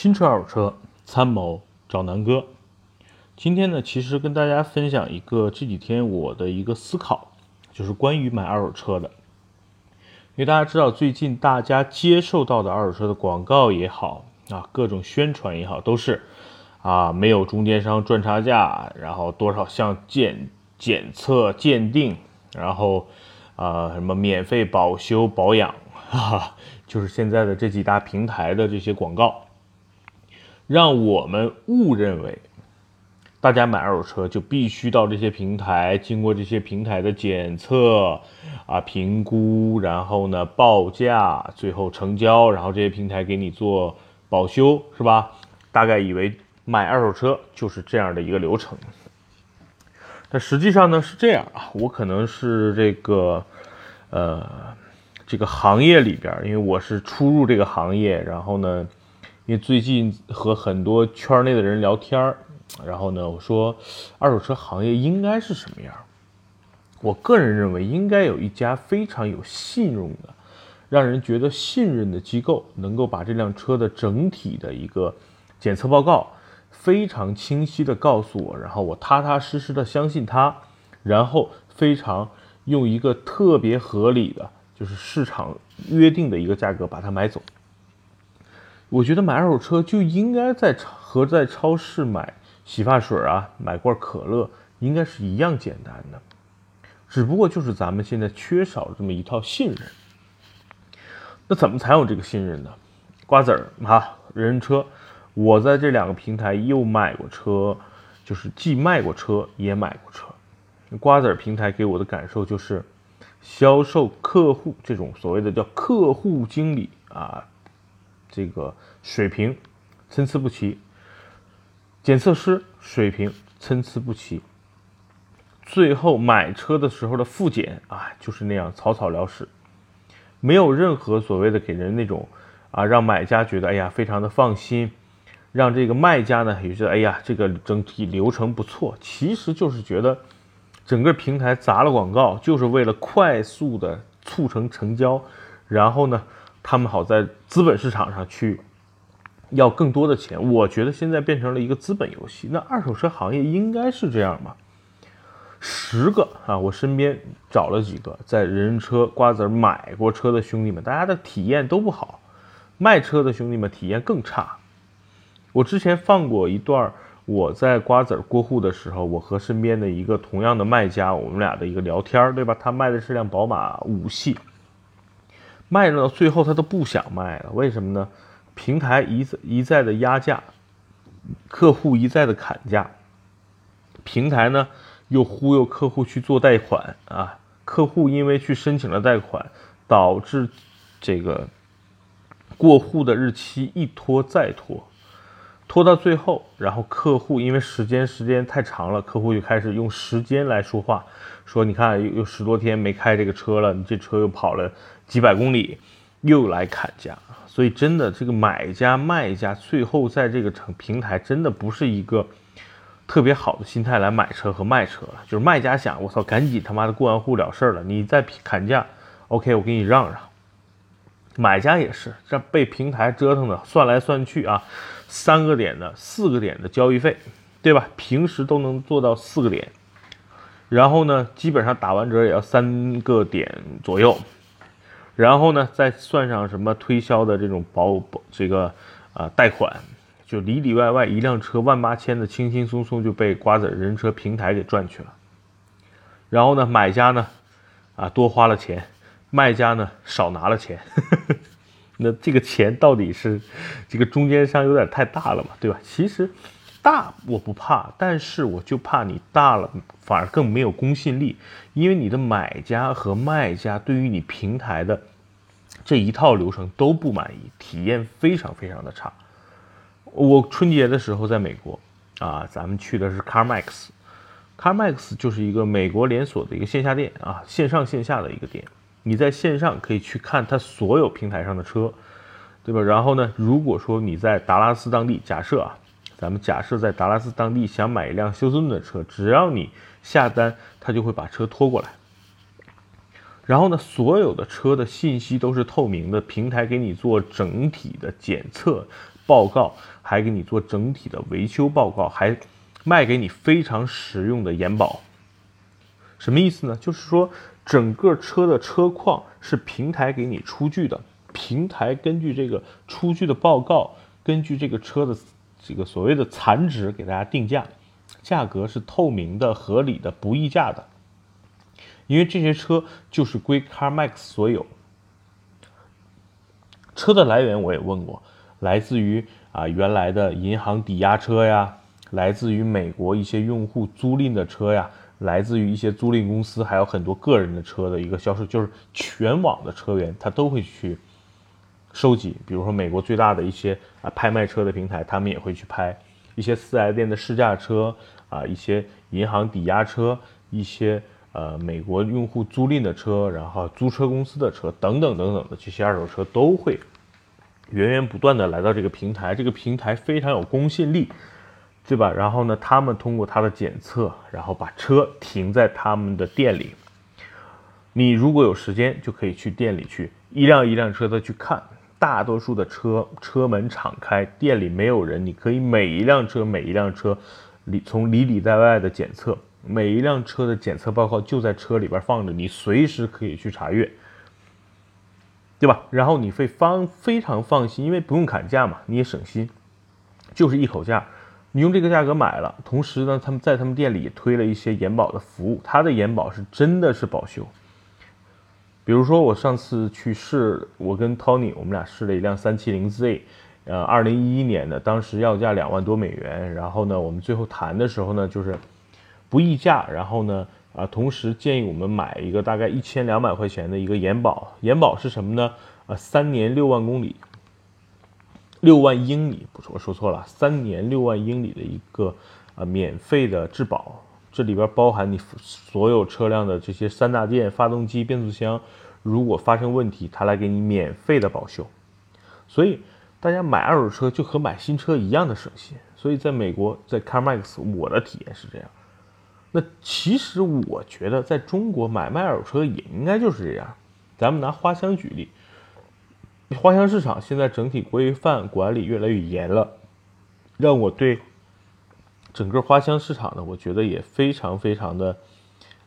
新车二手车参谋找南哥。今天呢，其实跟大家分享一个这几天我的一个思考，就是关于买二手车的。因为大家知道，最近大家接受到的二手车的广告也好啊，各种宣传也好，都是啊没有中间商赚差价，然后多少项检检测鉴定，然后啊什么免费保修保养，哈哈，就是现在的这几大平台的这些广告。让我们误认为，大家买二手车就必须到这些平台，经过这些平台的检测啊、评估，然后呢报价，最后成交，然后这些平台给你做保修，是吧？大概以为买二手车就是这样的一个流程。但实际上呢是这样啊，我可能是这个呃这个行业里边，因为我是初入这个行业，然后呢。因为最近和很多圈内的人聊天儿，然后呢，我说二手车行业应该是什么样？我个人认为应该有一家非常有信用的、让人觉得信任的机构，能够把这辆车的整体的一个检测报告非常清晰的告诉我，然后我踏踏实实的相信他，然后非常用一个特别合理的，就是市场约定的一个价格把它买走。我觉得买二手车就应该在和在超市买洗发水啊、买罐可乐应该是一样简单的，只不过就是咱们现在缺少这么一套信任。那怎么才有这个信任呢？瓜子儿哈，人车，我在这两个平台又买过车，就是既卖过车也买过车。瓜子儿平台给我的感受就是，销售客户这种所谓的叫客户经理啊。这个水平参差不齐，检测师水平参差不齐，最后买车的时候的复检啊，就是那样草草了事，没有任何所谓的给人那种啊，让买家觉得哎呀非常的放心，让这个卖家呢也觉得哎呀这个整体流程不错，其实就是觉得整个平台砸了广告，就是为了快速的促成成交，然后呢。他们好在资本市场上去要更多的钱，我觉得现在变成了一个资本游戏。那二手车行业应该是这样吧？十个啊，我身边找了几个在人车瓜子买过车的兄弟们，大家的体验都不好，卖车的兄弟们体验更差。我之前放过一段我在瓜子过户的时候，我和身边的一个同样的卖家，我们俩的一个聊天，对吧？他卖的是辆宝马五系。卖到最后，他都不想卖了，为什么呢？平台一再一再的压价，客户一再的砍价，平台呢又忽悠客户去做贷款啊，客户因为去申请了贷款，导致这个过户的日期一拖再拖，拖到最后，然后客户因为时间时间太长了，客户就开始用时间来说话，说你看有有十多天没开这个车了，你这车又跑了。几百公里又来砍价，所以真的这个买家卖家最后在这个成平台真的不是一个特别好的心态来买车和卖车了。就是卖家想，我操，赶紧他妈的过完户了事儿了，你再砍价，OK，我给你让让。买家也是，这被平台折腾的，算来算去啊，三个点的、四个点的交易费，对吧？平时都能做到四个点，然后呢，基本上打完折也要三个点左右。然后呢，再算上什么推销的这种保保这个啊贷款，就里里外外一辆车万八千的，轻轻松松就被瓜子人车平台给赚去了。然后呢，买家呢啊多花了钱，卖家呢少拿了钱。那这个钱到底是这个中间商有点太大了嘛，对吧？其实大我不怕，但是我就怕你大了反而更没有公信力，因为你的买家和卖家对于你平台的。这一套流程都不满意，体验非常非常的差。我春节的时候在美国，啊，咱们去的是 CarMax，CarMax 就是一个美国连锁的一个线下店啊，线上线下的一个店。你在线上可以去看它所有平台上的车，对吧？然后呢，如果说你在达拉斯当地，假设啊，咱们假设在达拉斯当地想买一辆休斯顿的车，只要你下单，他就会把车拖过来。然后呢，所有的车的信息都是透明的，平台给你做整体的检测、报告，还给你做整体的维修报告，还卖给你非常实用的延保。什么意思呢？就是说整个车的车况是平台给你出具的，平台根据这个出具的报告，根据这个车的这个所谓的残值给大家定价，价格是透明的、合理的、不议价的。因为这些车就是归 CarMax 所有。车的来源我也问过，来自于啊原来的银行抵押车呀，来自于美国一些用户租赁的车呀，来自于一些租赁公司，还有很多个人的车的一个销售，就是全网的车源，他都会去收集。比如说美国最大的一些啊拍卖车的平台，他们也会去拍一些四 S 店的试驾车啊，一些银行抵押车，一些。呃，美国用户租赁的车，然后租车公司的车等等等等的这些二手车都会源源不断的来到这个平台，这个平台非常有公信力，对吧？然后呢，他们通过他的检测，然后把车停在他们的店里。你如果有时间，就可以去店里去一辆一辆车的去看，大多数的车车门敞开，店里没有人，你可以每一辆车每一辆车里从里里在外的检测。每一辆车的检测报告就在车里边放着，你随时可以去查阅，对吧？然后你会放非常放心，因为不用砍价嘛，你也省心，就是一口价，你用这个价格买了。同时呢，他们在他们店里推了一些延保的服务，他的延保是真的是保修。比如说我上次去试，我跟 Tony 我们俩试了一辆三七零 Z，呃，二零一一年的，当时要价两万多美元，然后呢，我们最后谈的时候呢，就是。不议价，然后呢，啊，同时建议我们买一个大概一千两百块钱的一个延保，延保是什么呢？啊，三年六万公里，六万英里，不是我说错了，三年六万英里的一个啊免费的质保，这里边包含你所有车辆的这些三大件，发动机、变速箱，如果发生问题，它来给你免费的保修，所以大家买二手车就和买新车一样的省心。所以在美国，在 CarMax，我的体验是这样。那其实我觉得，在中国买卖二手车也应该就是这样。咱们拿花香举例，花乡市场现在整体规范管理越来越严了，让我对整个花乡市场呢，我觉得也非常非常的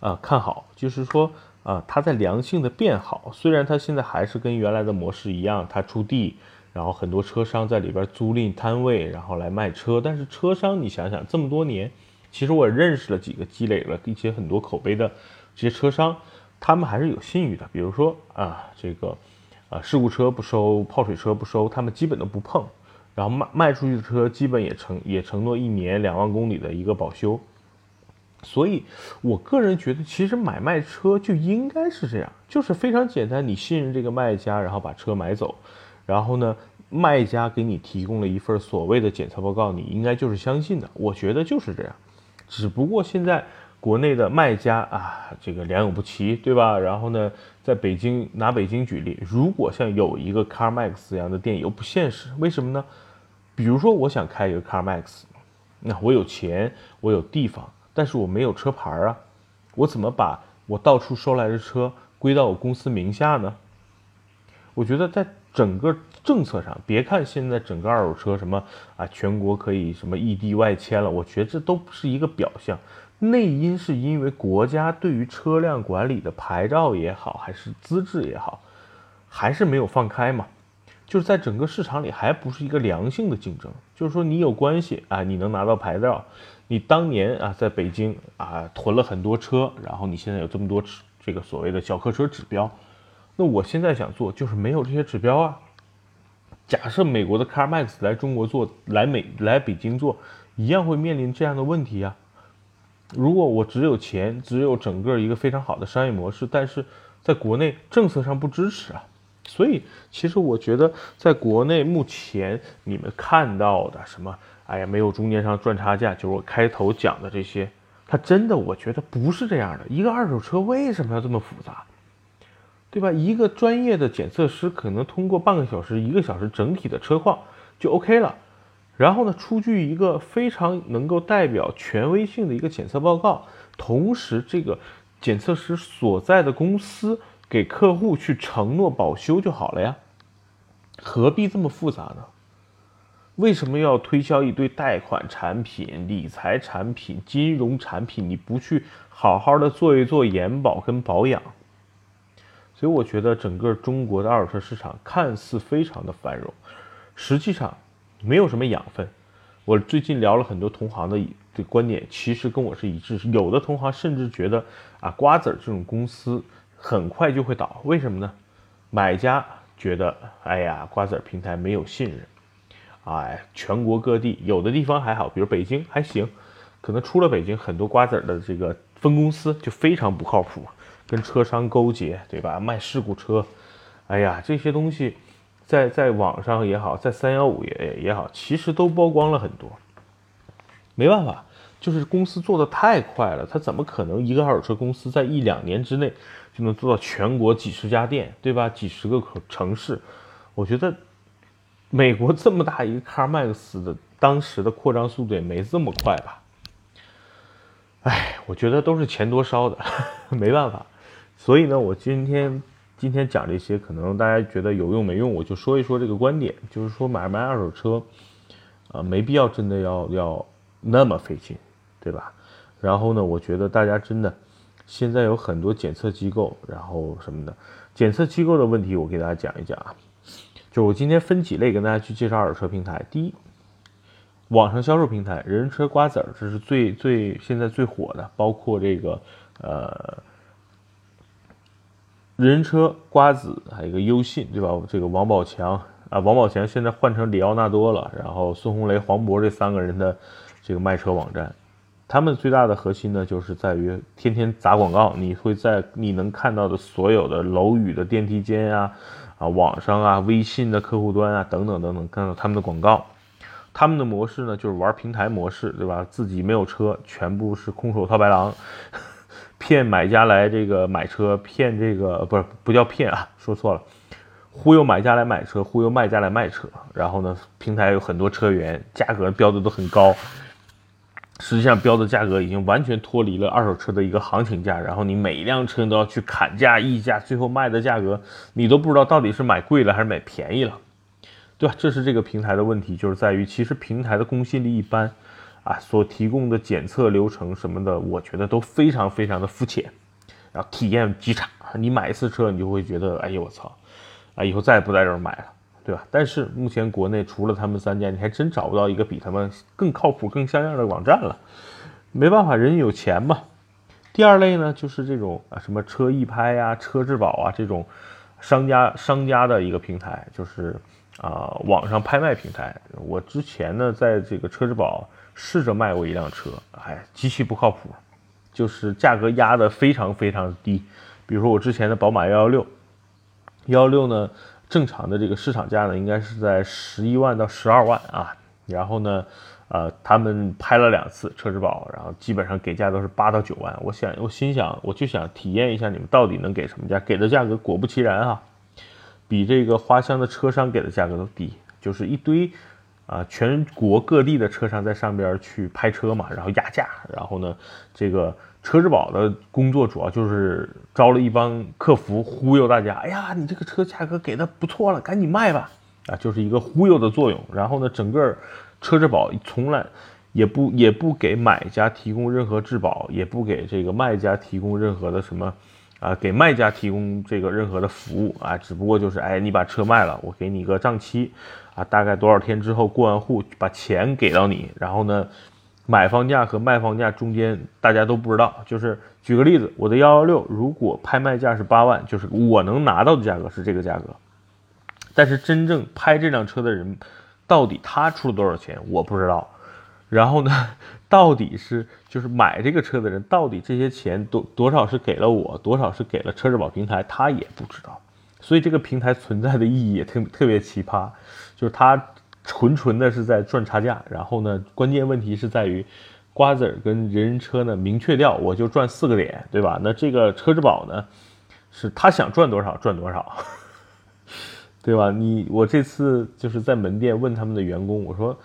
啊看好。就是说啊，它在良性的变好。虽然它现在还是跟原来的模式一样，它出地，然后很多车商在里边租赁摊位，然后来卖车。但是车商，你想想，这么多年。其实我认识了几个积累了一些很多口碑的这些车商，他们还是有信誉的。比如说啊，这个啊事故车不收，泡水车不收，他们基本都不碰。然后卖卖出去的车基本也承也承诺一年两万公里的一个保修。所以我个人觉得，其实买卖车就应该是这样，就是非常简单，你信任这个卖家，然后把车买走，然后呢，卖家给你提供了一份所谓的检测报告，你应该就是相信的。我觉得就是这样。只不过现在国内的卖家啊，这个良莠不齐，对吧？然后呢，在北京拿北京举例，如果像有一个 CarMax 这样的店又不现实，为什么呢？比如说我想开一个 CarMax，那我有钱，我有地方，但是我没有车牌啊，我怎么把我到处收来的车归到我公司名下呢？我觉得在整个政策上，别看现在整个二手车什么啊，全国可以什么异地外迁了，我觉得这都不是一个表象，内因是因为国家对于车辆管理的牌照也好，还是资质也好，还是没有放开嘛，就是在整个市场里还不是一个良性的竞争，就是说你有关系啊，你能拿到牌照，你当年啊在北京啊囤了很多车，然后你现在有这么多这个所谓的小客车指标。那我现在想做，就是没有这些指标啊。假设美国的 CarMax 来中国做，来美来北京做，一样会面临这样的问题啊。如果我只有钱，只有整个一个非常好的商业模式，但是在国内政策上不支持啊。所以，其实我觉得，在国内目前你们看到的什么，哎呀，没有中间商赚差价，就是我开头讲的这些，它真的，我觉得不是这样的。一个二手车为什么要这么复杂？对吧？一个专业的检测师可能通过半个小时、一个小时整体的车况就 OK 了，然后呢，出具一个非常能够代表权威性的一个检测报告，同时这个检测师所在的公司给客户去承诺保修就好了呀，何必这么复杂呢？为什么要推销一堆贷款产品、理财产品、金融产品？你不去好好的做一做延保跟保养？所以我觉得整个中国的二手车市场看似非常的繁荣，实际上没有什么养分。我最近聊了很多同行的的观点，其实跟我是一致。有的同行甚至觉得啊，瓜子儿这种公司很快就会倒。为什么呢？买家觉得，哎呀，瓜子儿平台没有信任。哎，全国各地有的地方还好，比如北京还行，可能出了北京，很多瓜子儿的这个分公司就非常不靠谱。跟车商勾结，对吧？卖事故车，哎呀，这些东西，在在网上也好，在三幺五也也好，其实都曝光了很多。没办法，就是公司做的太快了，他怎么可能一个二手车公司在一两年之内就能做到全国几十家店，对吧？几十个城市？我觉得美国这么大一个 CarMax 的当时的扩张速度也没这么快吧？哎，我觉得都是钱多烧的，没办法。所以呢，我今天今天讲这些，可能大家觉得有用没用，我就说一说这个观点，就是说买卖二手车，啊，没必要真的要要那么费劲，对吧？然后呢，我觉得大家真的现在有很多检测机构，然后什么的检测机构的问题，我给大家讲一讲啊。就我今天分几类跟大家去介绍二手车平台。第一，网上销售平台，人车瓜子儿，这是最最现在最火的，包括这个呃。人车瓜子还有一个优信，对吧？这个王宝强啊，王宝强现在换成里奥纳多了。然后孙红雷、黄渤这三个人的这个卖车网站，他们最大的核心呢，就是在于天天砸广告。你会在你能看到的所有的楼宇的电梯间呀、啊网上啊、微信的客户端啊等等等等，看到他们的广告。他们的模式呢，就是玩平台模式，对吧？自己没有车，全部是空手套白狼。骗买家来这个买车，骗这个不是不叫骗啊，说错了，忽悠买家来买车，忽悠卖家来卖车。然后呢，平台有很多车源，价格标的都很高，实际上标的价格已经完全脱离了二手车的一个行情价。然后你每一辆车都要去砍价议价，最后卖的价格你都不知道到底是买贵了还是买便宜了，对吧？这是这个平台的问题，就是在于其实平台的公信力一般。啊，所提供的检测流程什么的，我觉得都非常非常的肤浅，然后体验极差。你买一次车，你就会觉得，哎呦我操，啊以后再也不在这儿买了，对吧？但是目前国内除了他们三家，你还真找不到一个比他们更靠谱、更像样的网站了。没办法，人家有钱嘛。第二类呢，就是这种啊什么车易拍呀、车质保啊这种商家商家的一个平台，就是啊网上拍卖平台。我之前呢，在这个车质保。试着卖过一辆车，哎，极其不靠谱，就是价格压得非常非常低。比如说我之前的宝马幺幺六，幺幺六呢，正常的这个市场价呢，应该是在十一万到十二万啊。然后呢，呃，他们拍了两次车之宝，然后基本上给价都是八到九万。我想，我心想，我就想体验一下你们到底能给什么价。给的价格果不其然啊，比这个花乡的车商给的价格都低，就是一堆。啊，全国各地的车商在上边去拍车嘛，然后压价，然后呢，这个车质保的工作主要就是招了一帮客服忽悠大家。哎呀，你这个车价格给的不错了，赶紧卖吧！啊，就是一个忽悠的作用。然后呢，整个车质保从来也不也不给买家提供任何质保，也不给这个卖家提供任何的什么啊，给卖家提供这个任何的服务啊，只不过就是哎，你把车卖了，我给你一个账期。啊，大概多少天之后过完户，把钱给到你，然后呢，买方价和卖方价中间大家都不知道。就是举个例子，我的幺幺六如果拍卖价是八万，就是我能拿到的价格是这个价格，但是真正拍这辆车的人，到底他出了多少钱我不知道。然后呢，到底是就是买这个车的人，到底这些钱多多少是给了我，多少是给了车质保平台，他也不知道。所以这个平台存在的意义也特特别奇葩。就是它纯纯的是在赚差价，然后呢，关键问题是在于瓜子儿跟人人车呢明确掉，我就赚四个点，对吧？那这个车质保呢，是他想赚多少赚多少，对吧？你我这次就是在门店问他们的员工，我说，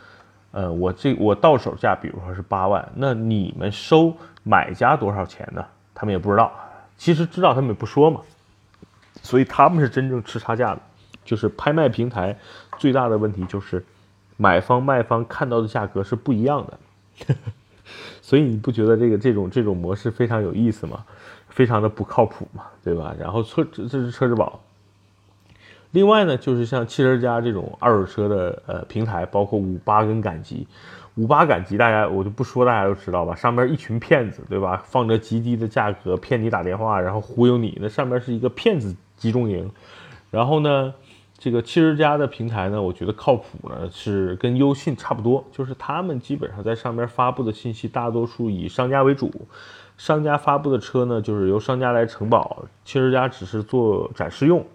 呃，我这我到手价比如说是八万，那你们收买家多少钱呢？他们也不知道，其实知道他们也不说嘛，所以他们是真正吃差价的。就是拍卖平台最大的问题就是，买方卖方看到的价格是不一样的，所以你不觉得这个这种这种模式非常有意思吗？非常的不靠谱嘛，对吧？然后车这是车之宝。另外呢，就是像汽车家这种二手车的呃平台，包括五八跟赶集，五八赶集大家我就不说，大家都知道吧？上面一群骗子，对吧？放着极低的价格骗你打电话，然后忽悠你，那上面是一个骗子集中营。然后呢，这个汽车家的平台呢，我觉得靠谱呢，是跟优信差不多，就是他们基本上在上面发布的信息，大多数以商家为主，商家发布的车呢，就是由商家来承保，汽车家只是做展示用。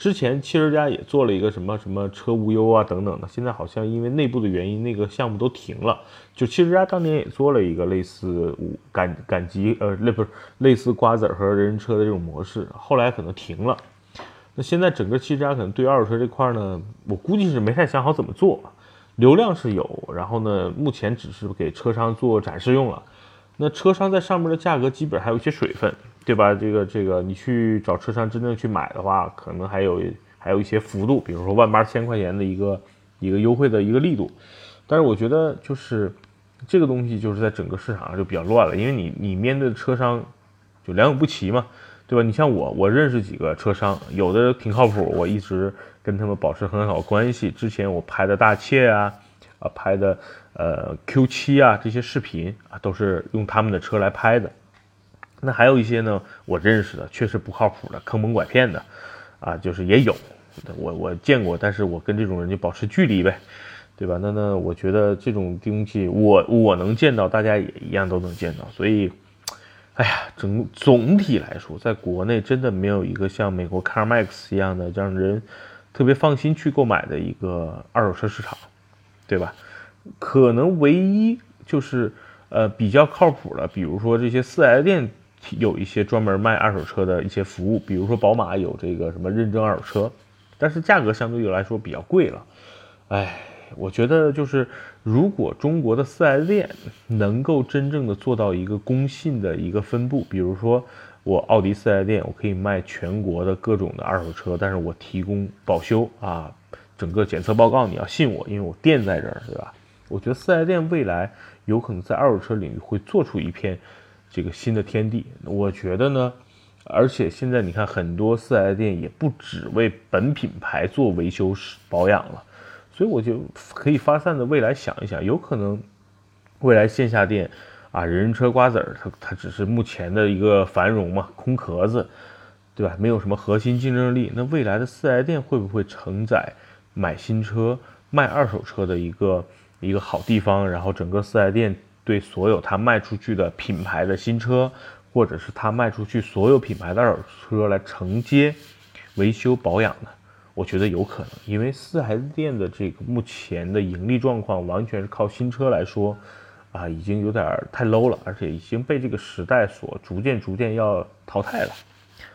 之前汽车家也做了一个什么什么车无忧啊等等的，现在好像因为内部的原因，那个项目都停了。就汽车家当年也做了一个类似赶赶集，呃，那不是类似瓜子和人人车的这种模式，后来可能停了。那现在整个汽车家可能对二手车这块呢，我估计是没太想好怎么做。流量是有，然后呢，目前只是给车商做展示用了。那车商在上面的价格基本还有一些水分。对吧？这个这个，你去找车商真正去买的话，可能还有还有一些幅度，比如说万八千块钱的一个一个优惠的一个力度。但是我觉得就是这个东西就是在整个市场上就比较乱了，因为你你面对的车商就良莠不齐嘛，对吧？你像我，我认识几个车商，有的挺靠谱，我一直跟他们保持很好关系。之前我拍的大切啊啊拍的呃 Q 七啊这些视频啊，都是用他们的车来拍的。那还有一些呢，我认识的确实不靠谱的，坑蒙拐骗的，啊，就是也有，我我见过，但是我跟这种人就保持距离呗，对吧？那那我觉得这种东西，我我能见到，大家也一样都能见到，所以，哎呀，整总体来说，在国内真的没有一个像美国 CarMax 一样的让人特别放心去购买的一个二手车市场，对吧？可能唯一就是呃比较靠谱的，比如说这些四 S 店。有一些专门卖二手车的一些服务，比如说宝马有这个什么认证二手车，但是价格相对于来说比较贵了。哎，我觉得就是如果中国的四 S 店能够真正的做到一个公信的一个分布，比如说我奥迪四 S 店，我可以卖全国的各种的二手车，但是我提供保修啊，整个检测报告你要信我，因为我店在这儿，对吧？我觉得四 S 店未来有可能在二手车领域会做出一片。这个新的天地，我觉得呢，而且现在你看，很多四 S 店也不只为本品牌做维修保养了，所以我就可以发散的未来想一想，有可能未来线下店啊，人人车瓜子儿，它它只是目前的一个繁荣嘛，空壳子，对吧？没有什么核心竞争力。那未来的四 S 店会不会承载买新车、卖二手车的一个一个好地方？然后整个四 S 店。对所有他卖出去的品牌的新车，或者是他卖出去所有品牌的二手车来承接维修保养的，我觉得有可能，因为四 S 店的这个目前的盈利状况完全是靠新车来说，啊，已经有点太 low 了，而且已经被这个时代所逐渐逐渐要淘汰了。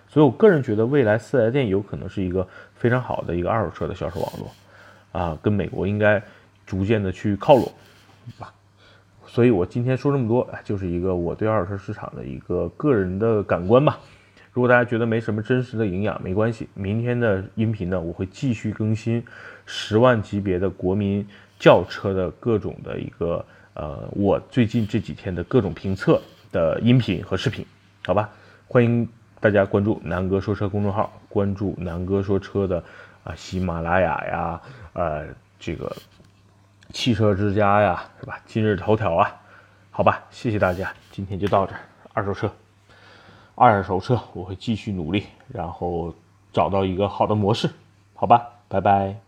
所以我个人觉得，未来四 S 店有可能是一个非常好的一个二手车的销售网络，啊，跟美国应该逐渐的去靠拢，吧。所以，我今天说这么多，就是一个我对二手车市场的一个个人的感官吧。如果大家觉得没什么真实的营养，没关系。明天的音频呢，我会继续更新十万级别的国民轿车的各种的一个呃，我最近这几天的各种评测的音频和视频，好吧？欢迎大家关注南哥说车公众号，关注南哥说车的啊喜马拉雅呀，呃，这个。汽车之家呀，是吧？今日头条啊，好吧，谢谢大家，今天就到这儿。二手车，二手车，我会继续努力，然后找到一个好的模式，好吧，拜拜。